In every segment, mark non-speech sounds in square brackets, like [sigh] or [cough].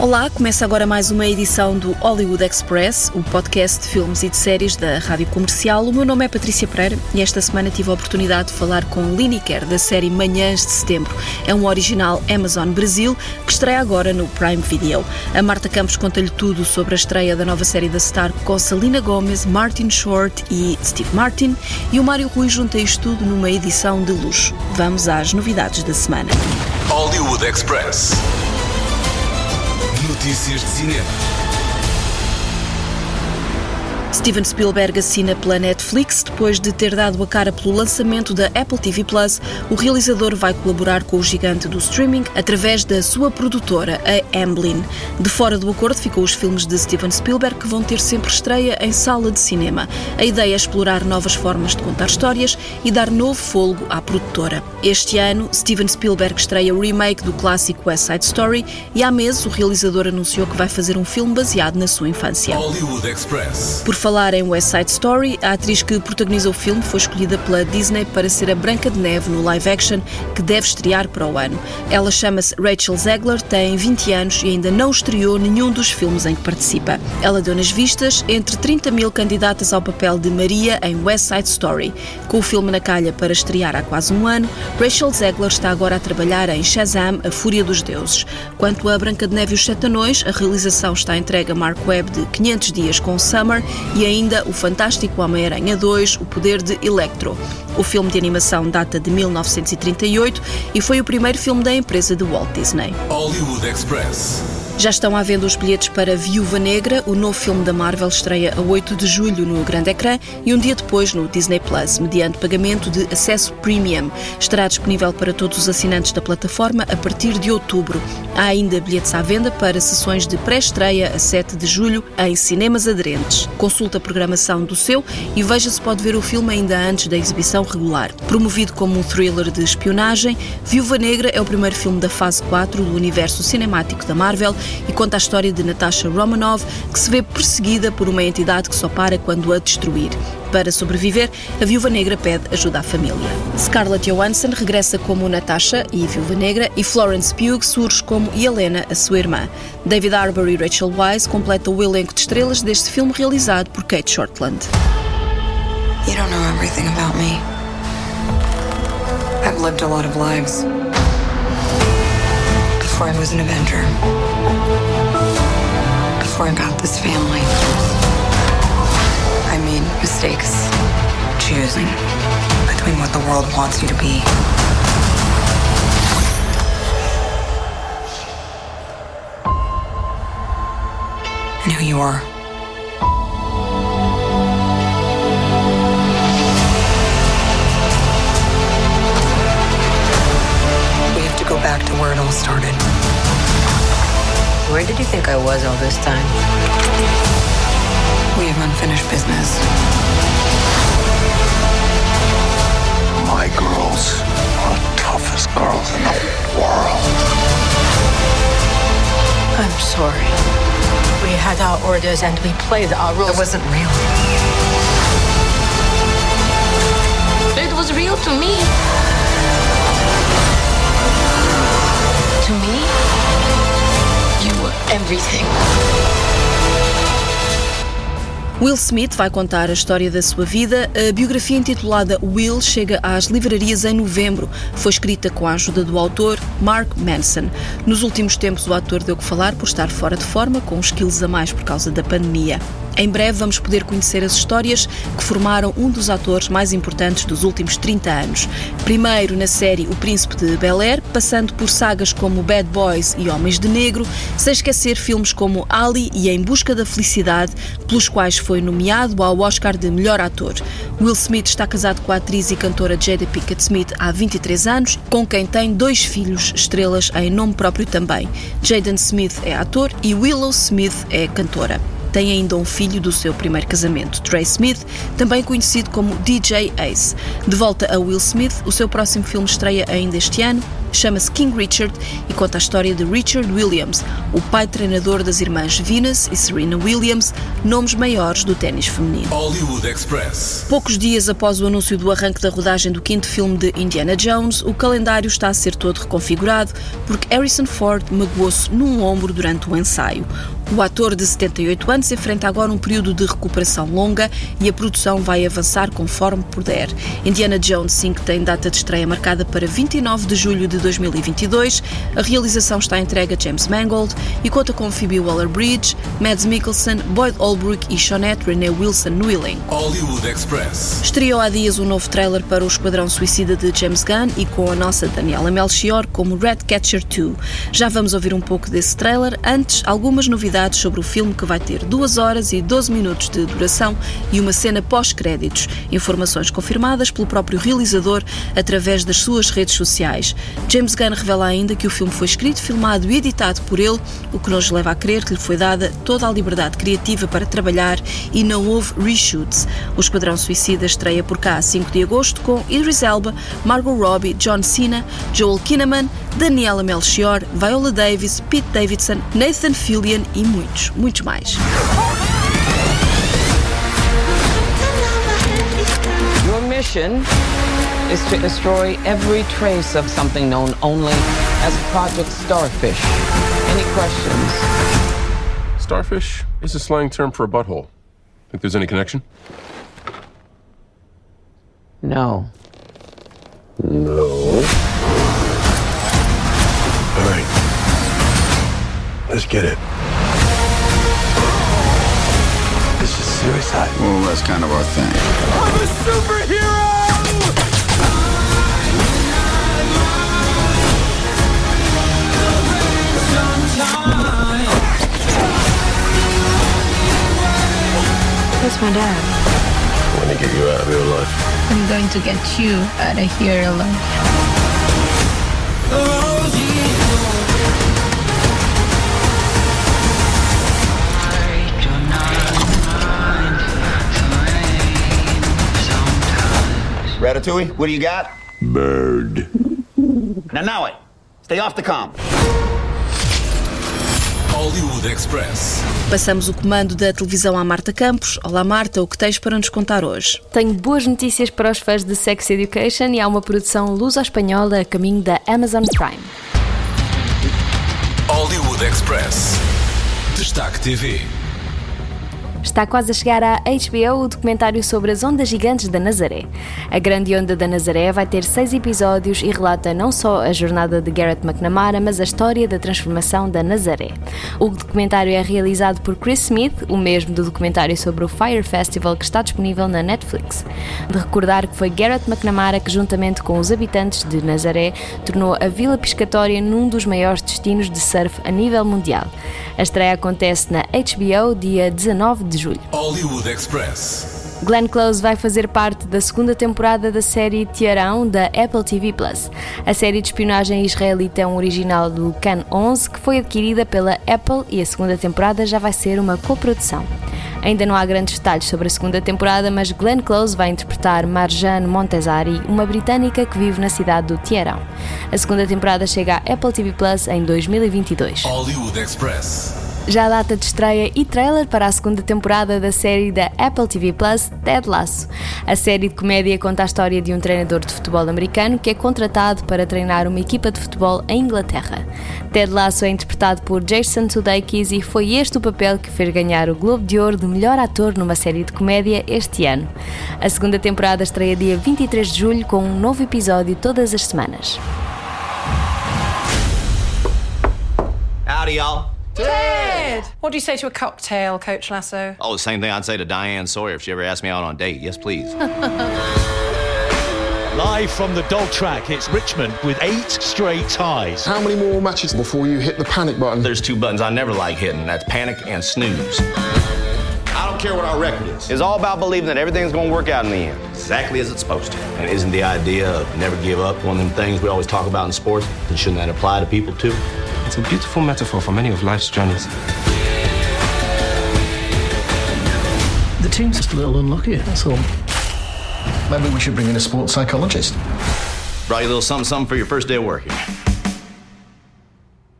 Olá, começa agora mais uma edição do Hollywood Express, o podcast de filmes e de séries da Rádio Comercial. O meu nome é Patrícia Pereira e esta semana tive a oportunidade de falar com Lineker, da série Manhãs de Setembro. É um original Amazon Brasil que estreia agora no Prime Video. A Marta Campos conta-lhe tudo sobre a estreia da nova série da Star com Selena Gomez, Martin Short e Steve Martin e o Mário Rui junta isto tudo numa edição de luxo. Vamos às novidades da semana. Hollywood Express. Notícias de cinema. Steven Spielberg assina pela Netflix. Depois de ter dado a cara pelo lançamento da Apple TV Plus, o realizador vai colaborar com o gigante do streaming através da sua produtora, a Amblin. De fora do acordo ficou os filmes de Steven Spielberg, que vão ter sempre estreia em sala de cinema. A ideia é explorar novas formas de contar histórias e dar novo fôlego à produtora. Este ano, Steven Spielberg estreia o remake do clássico West Side Story e há meses o realizador anunciou que vai fazer um filme baseado na sua infância. Hollywood Express. Por falar em West Side Story, a atriz que protagoniza o filme foi escolhida pela Disney para ser a Branca de Neve no live action que deve estrear para o ano. Ela chama-se Rachel Zegler, tem 20 anos e ainda não estreou nenhum dos filmes em que participa. Ela deu nas vistas entre 30 mil candidatas ao papel de Maria em West Side Story. Com o filme na calha para estrear há quase um ano, Rachel Zegler está agora a trabalhar em Shazam, A Fúria dos Deuses. Quanto a Branca de Neve e os Sete Anões, a realização está entregue a Mark Webb de 500 dias com Summer e ainda o fantástico Homem-Aranha 2, O Poder de Electro. O filme de animação data de 1938 e foi o primeiro filme da empresa de Walt Disney. Hollywood Express. Já estão à venda os bilhetes para Viúva Negra, o novo filme da Marvel estreia a 8 de julho no grande ecrã e um dia depois no Disney Plus, mediante pagamento de acesso premium. Estará disponível para todos os assinantes da plataforma a partir de outubro. Há ainda bilhetes à venda para sessões de pré-estreia a 7 de julho em cinemas aderentes. Consulte a programação do seu e veja se pode ver o filme ainda antes da exibição regular. Promovido como um thriller de espionagem, Viúva Negra é o primeiro filme da fase 4 do universo cinemático da Marvel e conta a história de Natasha Romanoff, que se vê perseguida por uma entidade que só para quando a destruir. Para sobreviver, a Viúva Negra pede ajuda à família. Scarlett Johansson regressa como Natasha e Viúva Negra e Florence Pugh surge como Helena, a sua irmã. David Harbour e Rachel Weisz completam o elenco de estrelas deste filme realizado por Kate Shortland. You don't know everything about me. I've lived a lot of lives. Before I was an Avenger. Before got this family. I made mistakes choosing between what the world wants you to be and who you are. We have to go back to where it all started. Where did you think I was all this time? We have unfinished business. My girls are the toughest girls in the world. I'm sorry. We had our orders and we played our roles. It wasn't real. It was real to me. To me, you were everything. Will Smith vai contar a história da sua vida. A biografia intitulada Will chega às livrarias em novembro. Foi escrita com a ajuda do autor Mark Manson. Nos últimos tempos, o ator deu que falar por estar fora de forma, com uns quilos a mais por causa da pandemia. Em breve vamos poder conhecer as histórias que formaram um dos atores mais importantes dos últimos 30 anos. Primeiro na série O Príncipe de Bel-Air, passando por sagas como Bad Boys e Homens de Negro, sem esquecer filmes como Ali e Em Busca da Felicidade, pelos quais foi nomeado ao Oscar de Melhor Ator. Will Smith está casado com a atriz e cantora Jada Pinkett Smith há 23 anos, com quem tem dois filhos, estrelas em nome próprio também. Jaden Smith é ator e Willow Smith é cantora. Tem ainda um filho do seu primeiro casamento, Trey Smith, também conhecido como DJ Ace. De volta a Will Smith, o seu próximo filme estreia ainda este ano, chama-se King Richard e conta a história de Richard Williams, o pai treinador das irmãs Venus e Serena Williams, nomes maiores do ténis feminino. Hollywood Express. Poucos dias após o anúncio do arranque da rodagem do quinto filme de Indiana Jones, o calendário está a ser todo reconfigurado porque Harrison Ford magoou-se num ombro durante o ensaio. O ator de 78 anos enfrenta agora um período de recuperação longa e a produção vai avançar conforme puder. Indiana Jones 5 tem data de estreia marcada para 29 de julho de 2022. A realização está entregue a James Mangold e conta com Phoebe Waller-Bridge, Mads Mikkelsen, Boyd Holbrook e Shawnette Renee Wilson no elenco. Hollywood Express. Estreou há dias um novo trailer para o Esquadrão Suicida de James Gunn e com a nossa Daniela Melchior como Redcatcher 2. Já vamos ouvir um pouco desse trailer. Antes, algumas novidades sobre o filme que vai ter 2 horas e 12 minutos de duração e uma cena pós-créditos. Informações confirmadas pelo próprio realizador através das suas redes sociais. James Gunn revela ainda que o filme foi escrito, filmado e editado por ele, o que nos leva a crer que lhe foi dada toda a liberdade criativa para trabalhar e não houve reshoots. O Esquadrão Suicida estreia por cá a 5 de agosto com Idris Elba, Margot Robbie, John Cena, Joel Kinnaman, Daniela Melchior, Viola Davis, Pete Davidson, Nathan Fillion e muitos, muitos mais. Your mission is to destroy every trace of something known only as Project Starfish. Any questions? Starfish is a slang term for a butthole. Think there's any connection? No. No. All right. Let's get it. This is suicide. Well, that's kind of our thing. Where's my dad? I want to get you out of real life. I'm going to get you out of here alone. Ratatouille, what do you got? Bird. Now, now it. Stay off the comp. Hollywood Express. Passamos o comando da televisão à Marta Campos. Olá Marta, o que tens para nos contar hoje? Tenho boas notícias para os fãs de Sex Education e há uma produção luso-espanhola a caminho da Amazon Prime. Hollywood Express. Destaque TV. Está quase a chegar à HBO o documentário sobre as ondas gigantes da Nazaré. A Grande Onda da Nazaré vai ter seis episódios e relata não só a jornada de Garrett McNamara, mas a história da transformação da Nazaré. O documentário é realizado por Chris Smith, o mesmo do documentário sobre o Fire Festival que está disponível na Netflix. De recordar que foi Garrett McNamara que, juntamente com os habitantes de Nazaré, tornou a vila pescatória num dos maiores destinos de surf a nível mundial. A estreia acontece na HBO dia 19 de julho. Hollywood Express. Glenn Close vai fazer parte da segunda temporada da série Tiarão da Apple TV Plus. A série de espionagem israelita é um original do Can 11 que foi adquirida pela Apple e a segunda temporada já vai ser uma coprodução. Ainda não há grandes detalhes sobre a segunda temporada, mas Glenn Close vai interpretar Marjane Montesari, uma britânica que vive na cidade do Tiarão. A segunda temporada chega à Apple TV Plus em 2022. Hollywood Express. Já a data de estreia e trailer para a segunda temporada da série da Apple TV Plus, Ted Lasso. A série de comédia conta a história de um treinador de futebol americano que é contratado para treinar uma equipa de futebol em Inglaterra. Ted Lasso é interpretado por Jason Sudeikis e foi este o papel que fez ganhar o Globo de Ouro de melhor ator numa série de comédia este ano. A segunda temporada estreia dia 23 de julho com um novo episódio todas as semanas. Howdy, y'all. Ted! What do you say to a cocktail, Coach Lasso? Oh, the same thing I'd say to Diane Sawyer if she ever asked me out on a date. Yes, please. [laughs] Live from the dog track, it's Richmond with eight straight ties. How many more matches before you hit the panic button? There's two buttons I never like hitting. That's panic and snooze. I don't care what our record is. It's all about believing that everything's going to work out in the end, exactly as it's supposed to. And isn't the idea of never give up one of them things we always talk about in sports? And shouldn't that apply to people too? It's a beautiful metaphor for many of life's journeys. The team's just a little unlucky, that's all. Maybe we should bring in a sports psychologist. Brought you a little something, something for your first day of work here.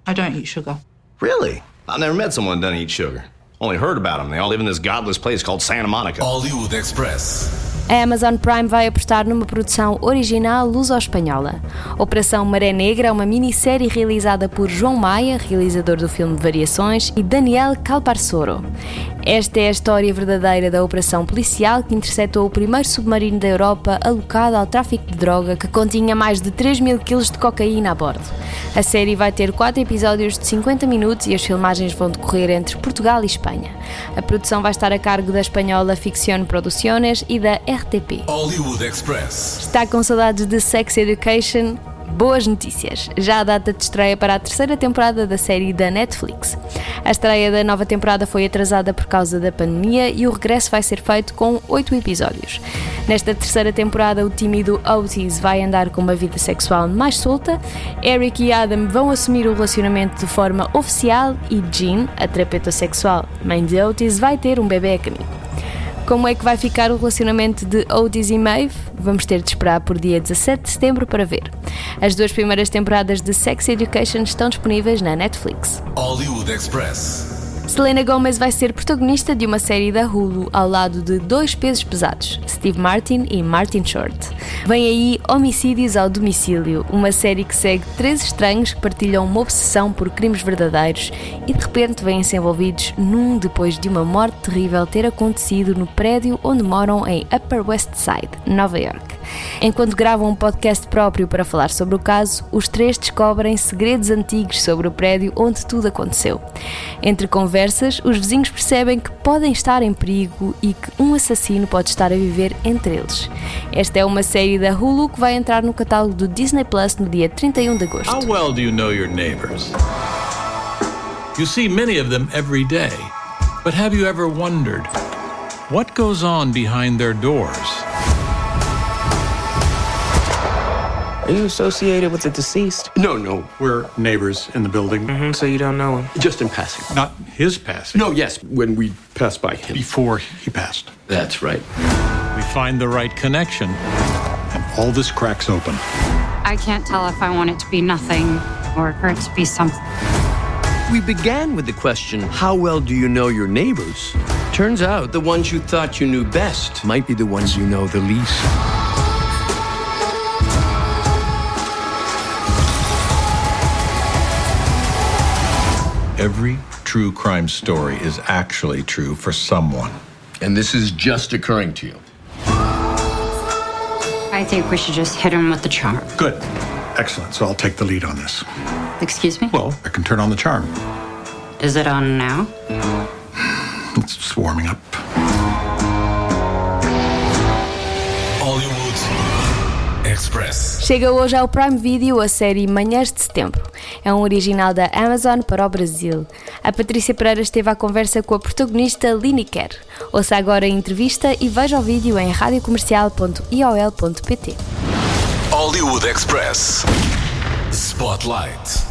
I don't eat sugar. Really? I've never met someone that doesn't eat sugar. Only heard about them. They all live in this godless place called Santa Monica. Hollywood Express. A Amazon Prime vai apostar numa produção original luso-espanhola. Operação Maré Negra é uma minissérie realizada por João Maia, realizador do filme Variações, e Daniel Calparsoro. Esta é a história verdadeira da operação policial que interceptou o primeiro submarino da Europa alocado ao tráfico de droga que continha mais de 3 mil quilos de cocaína a bordo. A série vai ter quatro episódios de 50 minutos e as filmagens vão decorrer entre Portugal e Espanha. A produção vai estar a cargo da espanhola Ficción Producciones e da RTP. Hollywood Express. Está com saudades de Sex Education? Boas notícias! Já a data de estreia para a terceira temporada da série da Netflix. A estreia da nova temporada foi atrasada por causa da pandemia e o regresso vai ser feito com oito episódios. Nesta terceira temporada, o tímido Otis vai andar com uma vida sexual mais solta, Eric e Adam vão assumir o relacionamento de forma oficial e Jean, a terapeuta sexual, mãe de Otis, vai ter um bebê a caminho. Como é que vai ficar o relacionamento de Otis e Maeve? Vamos ter de esperar por dia 17 de setembro para ver. As duas primeiras temporadas de Sex Education estão disponíveis na Netflix. Hollywood Express. Selena Gomez vai ser protagonista de uma série da Hulu ao lado de dois pesos pesados, Steve Martin e Martin Short. Vem aí Homicídios ao Domicílio, uma série que segue três estranhos que partilham uma obsessão por crimes verdadeiros e de repente vêm-se envolvidos num depois de uma morte terrível ter acontecido no prédio onde moram em Upper West Side, Nova York. Enquanto gravam um podcast próprio para falar sobre o caso, os três descobrem segredos antigos sobre o prédio onde tudo aconteceu. Entre conversas, os vizinhos percebem que podem estar em perigo e que um assassino pode estar a viver entre eles. Esta é uma série da Hulu que vai entrar no catálogo do Disney Plus no dia 31 de agosto. How well do you know your neighbors? You see many of them every day. But have you ever wondered what goes on behind their doors? Are you associated with the deceased? No, no. We're neighbors in the building. Mm-hmm, so you don't know him? Just in passing. Not his passing. No, yes, when we passed by him. Before he passed. That's right. We find the right connection, and all this cracks open. I can't tell if I want it to be nothing or for it to be something. We began with the question how well do you know your neighbors? Turns out the ones you thought you knew best might be the ones you know the least. Every true crime story is actually true for someone. And this is just occurring to you. I think we should just hit him with the charm. Good. Excellent. So I'll take the lead on this. Excuse me? Well, I can turn on the charm. Is it on now? It's warming up. Express. Chega hoje ao Prime Video a série Manhãs de Setembro. É um original da Amazon para o Brasil. A Patrícia Pereira esteve à conversa com a protagonista Lineker. Ouça agora a entrevista e veja o vídeo em radiocomercial.iol.pt. Hollywood Express. Spotlight.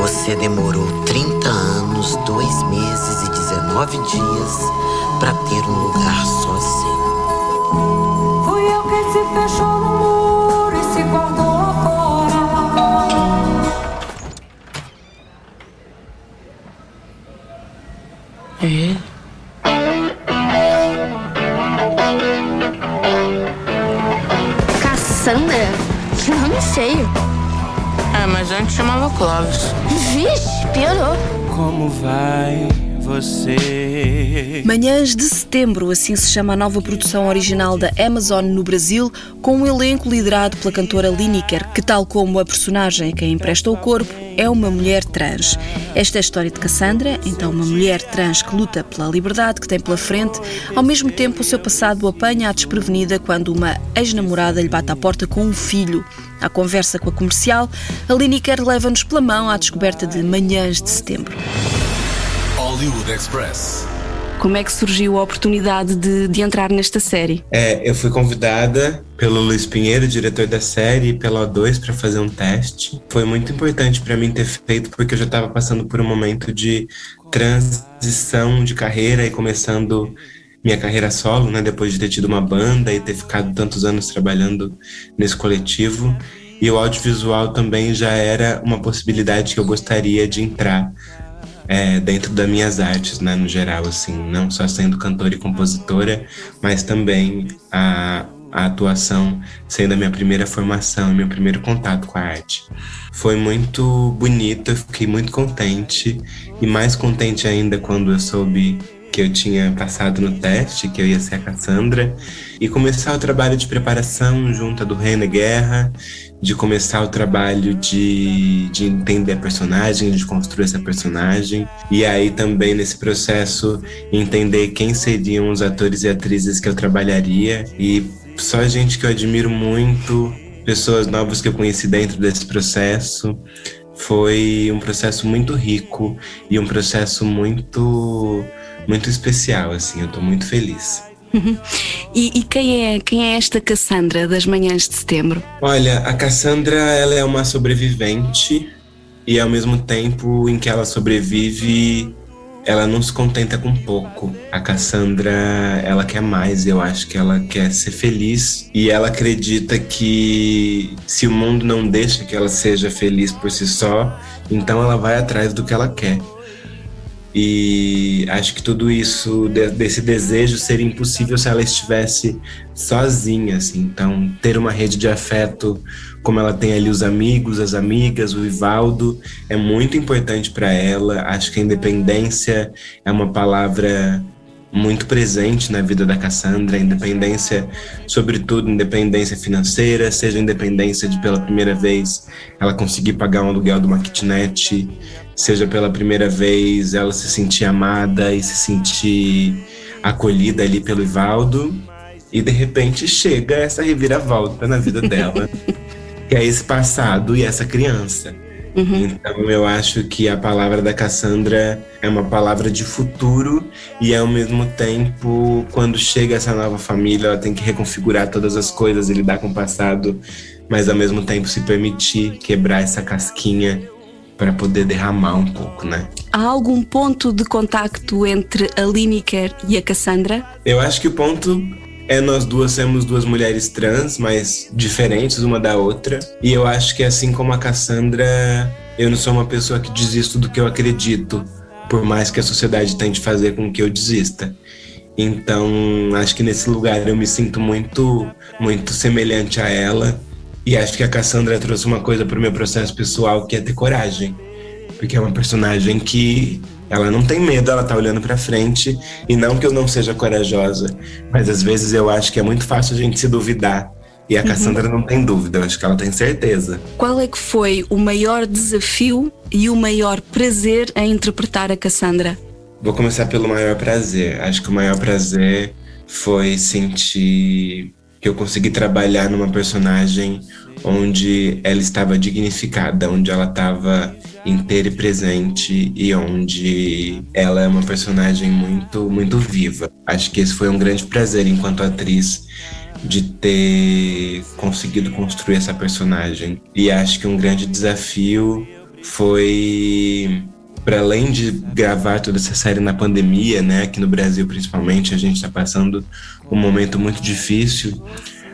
Você demorou 30 anos, 2 meses e 19 dias para ter um lugar só seu. Fui eu quem se fechou no muro e se guardou fora. É ele? Cassandra? Que nome feio. É, mas antes chamava Clóvis. Vixe, piorou. Como vai você? Manhãs de Setembro, assim se chama a nova produção original da Amazon no Brasil, com um elenco liderado pela cantora Lineker, que, tal como a personagem a quem empresta o corpo, é uma mulher trans. Esta é a história de Cassandra, então uma mulher trans que luta pela liberdade que tem pela frente, ao mesmo tempo o seu passado o apanha à desprevenida quando uma ex-namorada lhe bate à porta com um filho. À conversa com a comercial, a Lineker leva-nos pela mão à descoberta de Manhãs de Setembro. Hollywood Express. Como é que surgiu a oportunidade de, de entrar nesta série? É, eu fui convidada pelo Luiz Pinheiro, diretor da série, e pela O2 para fazer um teste. Foi muito importante para mim ter feito, porque eu já estava passando por um momento de transição de carreira e começando minha carreira solo, né? Depois de ter tido uma banda e ter ficado tantos anos trabalhando nesse coletivo. E o audiovisual também já era uma possibilidade que eu gostaria de entrar é, dentro das minhas artes, né, no geral, assim, não só sendo cantora e compositora, mas também a, a atuação sendo a minha primeira formação, meu primeiro contato com a arte. Foi muito bonito, eu fiquei muito contente e mais contente ainda quando eu soube que eu tinha passado no teste, que eu ia ser a Cassandra, e começar o trabalho de preparação junto do Reina Guerra, de começar o trabalho de, de entender a personagem, de construir essa personagem, e aí também nesse processo entender quem seriam os atores e atrizes que eu trabalharia, e só gente que eu admiro muito, pessoas novas que eu conheci dentro desse processo. Foi um processo muito rico e um processo muito muito especial, assim, eu tô muito feliz. [laughs] E, e, quem, é, quem é esta Cassandra das manhãs de setembro? Olha, a Cassandra ela é uma sobrevivente e ao mesmo tempo em que ela sobrevive, ela não se contenta com pouco. A Cassandra, ela quer mais, eu acho que ela quer ser feliz e ela acredita que se o mundo não deixa que ela seja feliz por si só, então ela vai atrás do que ela quer. E acho que tudo isso, desse desejo, seria impossível se ela estivesse sozinha, assim. Então, ter uma rede de afeto, como ela tem ali os amigos, as amigas, o Ivaldo, é muito importante para ela. Acho que a independência é uma palavra muito presente na vida da Cassandra, independência, sobretudo independência financeira, seja independência de pela primeira vez ela conseguir pagar um aluguel de uma kitnet, seja pela primeira vez ela se sentir amada e se sentir acolhida ali pelo Ivaldo. E de repente chega essa reviravolta na vida dela, [laughs] que é esse passado e essa criança. Uhum. Então eu acho que a palavra da Cassandra é uma palavra de futuro e ao mesmo tempo, quando chega essa nova família, ela tem que reconfigurar todas as coisas e lidar com o passado, mas ao mesmo tempo se permitir quebrar essa casquinha para poder derramar um pouco, né? Há algum ponto de contacto entre a Lineker e a Cassandra? Eu acho que o ponto é nós duas sermos duas mulheres trans, mas diferentes uma da outra. E eu acho que assim como a Cassandra, eu não sou uma pessoa que desisto do que eu acredito, por mais que a sociedade tente fazer com que eu desista. Então, acho que nesse lugar eu me sinto muito, muito semelhante a ela e acho que a Cassandra trouxe uma coisa para o meu processo pessoal que é ter coragem. Porque é uma personagem que ela não tem medo, ela tá olhando para frente. E não que eu não seja corajosa, mas às vezes eu acho que é muito fácil a gente se duvidar. E a uhum. Cassandra não tem dúvida, eu acho que ela tem certeza. Qual é que foi o maior desafio e o maior prazer em interpretar a Cassandra? Vou começar pelo maior prazer. Acho que o maior prazer foi sentir que eu consegui trabalhar numa personagem onde ela estava dignificada, onde ela estava inteira e presente e onde ela é uma personagem muito muito viva. Acho que esse foi um grande prazer enquanto atriz de ter conseguido construir essa personagem. E acho que um grande desafio foi para além de gravar toda essa série na pandemia, né, aqui no Brasil principalmente, a gente está passando um momento muito difícil.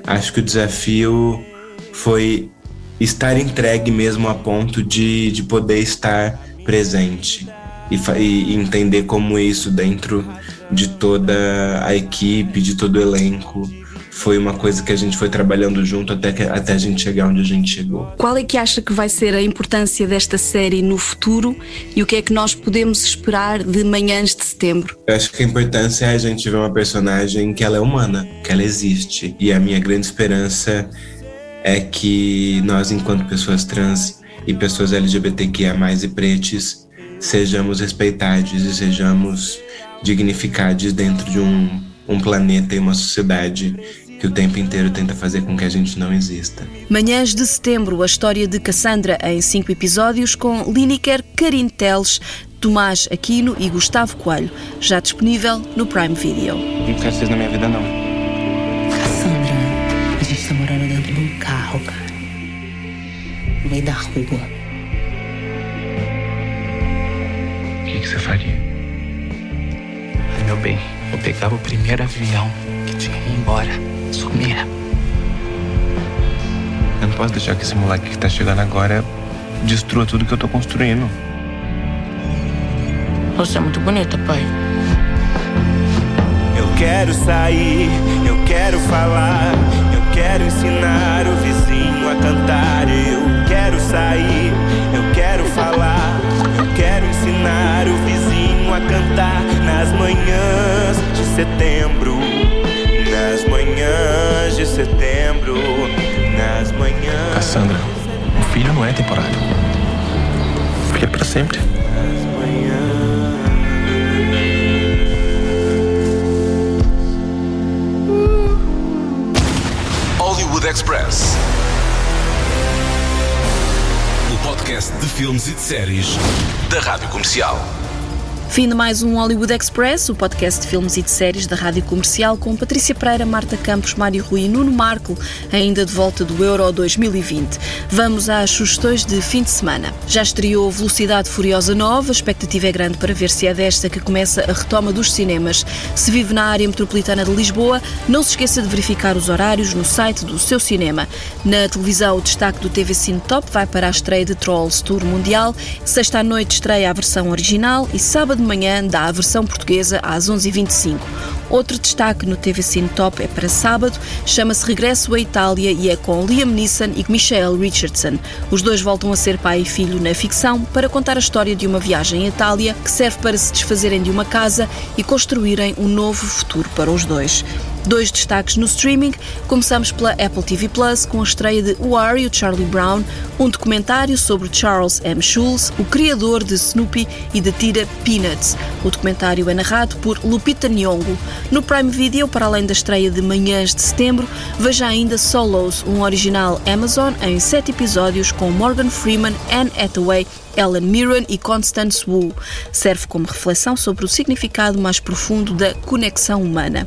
Acho que o desafio foi estar entregue mesmo a ponto de, de poder estar presente e, e entender como isso dentro de toda a equipe, de todo o elenco, foi uma coisa que a gente foi trabalhando junto até, que, até a gente chegar onde a gente chegou. Qual é que acha que vai ser a importância desta série no futuro e o que é que nós podemos esperar de Manhãs de Setembro? Eu acho que a importância é a gente ver uma personagem que ela é humana, que ela existe. E a minha grande esperança é que nós, enquanto pessoas trans e pessoas LGBTQIA+, e pretes, sejamos respeitados e sejamos dignificados dentro de um, um planeta e uma sociedade que o tempo inteiro tenta fazer com que a gente não exista. Manhãs de Setembro, a história de Cassandra em cinco episódios com Lineker, Karin Teles, Tomás Aquino e Gustavo Coelho, já disponível no Prime Video. Não quero vocês na minha vida, não. Cassandra, a gente tá morando dentro de um carro, cara. No meio da rua. O que, que você faria? Ai, meu bem. Eu pegava o primeiro avião que tinha que ir embora. Sumia. Eu não posso deixar que esse moleque que tá chegando agora destrua tudo que eu tô construindo. Você é muito bonita, pai. Eu quero sair, eu quero falar, eu quero ensinar o vizinho a cantar. Eu quero sair, eu quero falar, eu quero ensinar o vizinho a cantar nas manhãs de setembro. Manhãs de setembro, nas manhãs. Cassandra, o filho não é temporário. Porque é pra sempre. Hollywood Express. O podcast de filmes e de séries da Rádio Comercial. Fim de mais um Hollywood Express, o podcast de filmes e de séries da Rádio Comercial com Patrícia Pereira, Marta Campos, Mário Rui e Nuno Marco, ainda de volta do Euro 2020. Vamos às sugestões de fim de semana. Já estreou Velocidade Furiosa Nova, a expectativa é grande para ver se é desta que começa a retoma dos cinemas. Se vive na área metropolitana de Lisboa, não se esqueça de verificar os horários no site do seu cinema. Na televisão, o destaque do TV Cine Top vai para a estreia de Trolls Tour Mundial. Sexta à noite estreia a versão original e sábado de manhã dá a versão portuguesa às 11h25. Outro destaque no TV Cine Top é para sábado, chama-se Regresso à Itália e é com Liam Neeson e Michelle Richardson. Os dois voltam a ser pai e filho na ficção para contar a história de uma viagem à Itália que serve para se desfazerem de uma casa e construírem um novo futuro para os dois. Dois destaques no streaming. Começamos pela Apple TV Plus com a estreia de Who Are You, Charlie Brown, um documentário sobre Charles M. Schulz, o criador de Snoopy e da tira Peanuts. O documentário é narrado por Lupita Nyong'o. No Prime Video, para além da estreia de Manhãs de Setembro, veja ainda Solos, um original Amazon em sete episódios com Morgan Freeman, Anne Hathaway, Ellen Mirren e Constance Wu. Serve como reflexão sobre o significado mais profundo da conexão humana.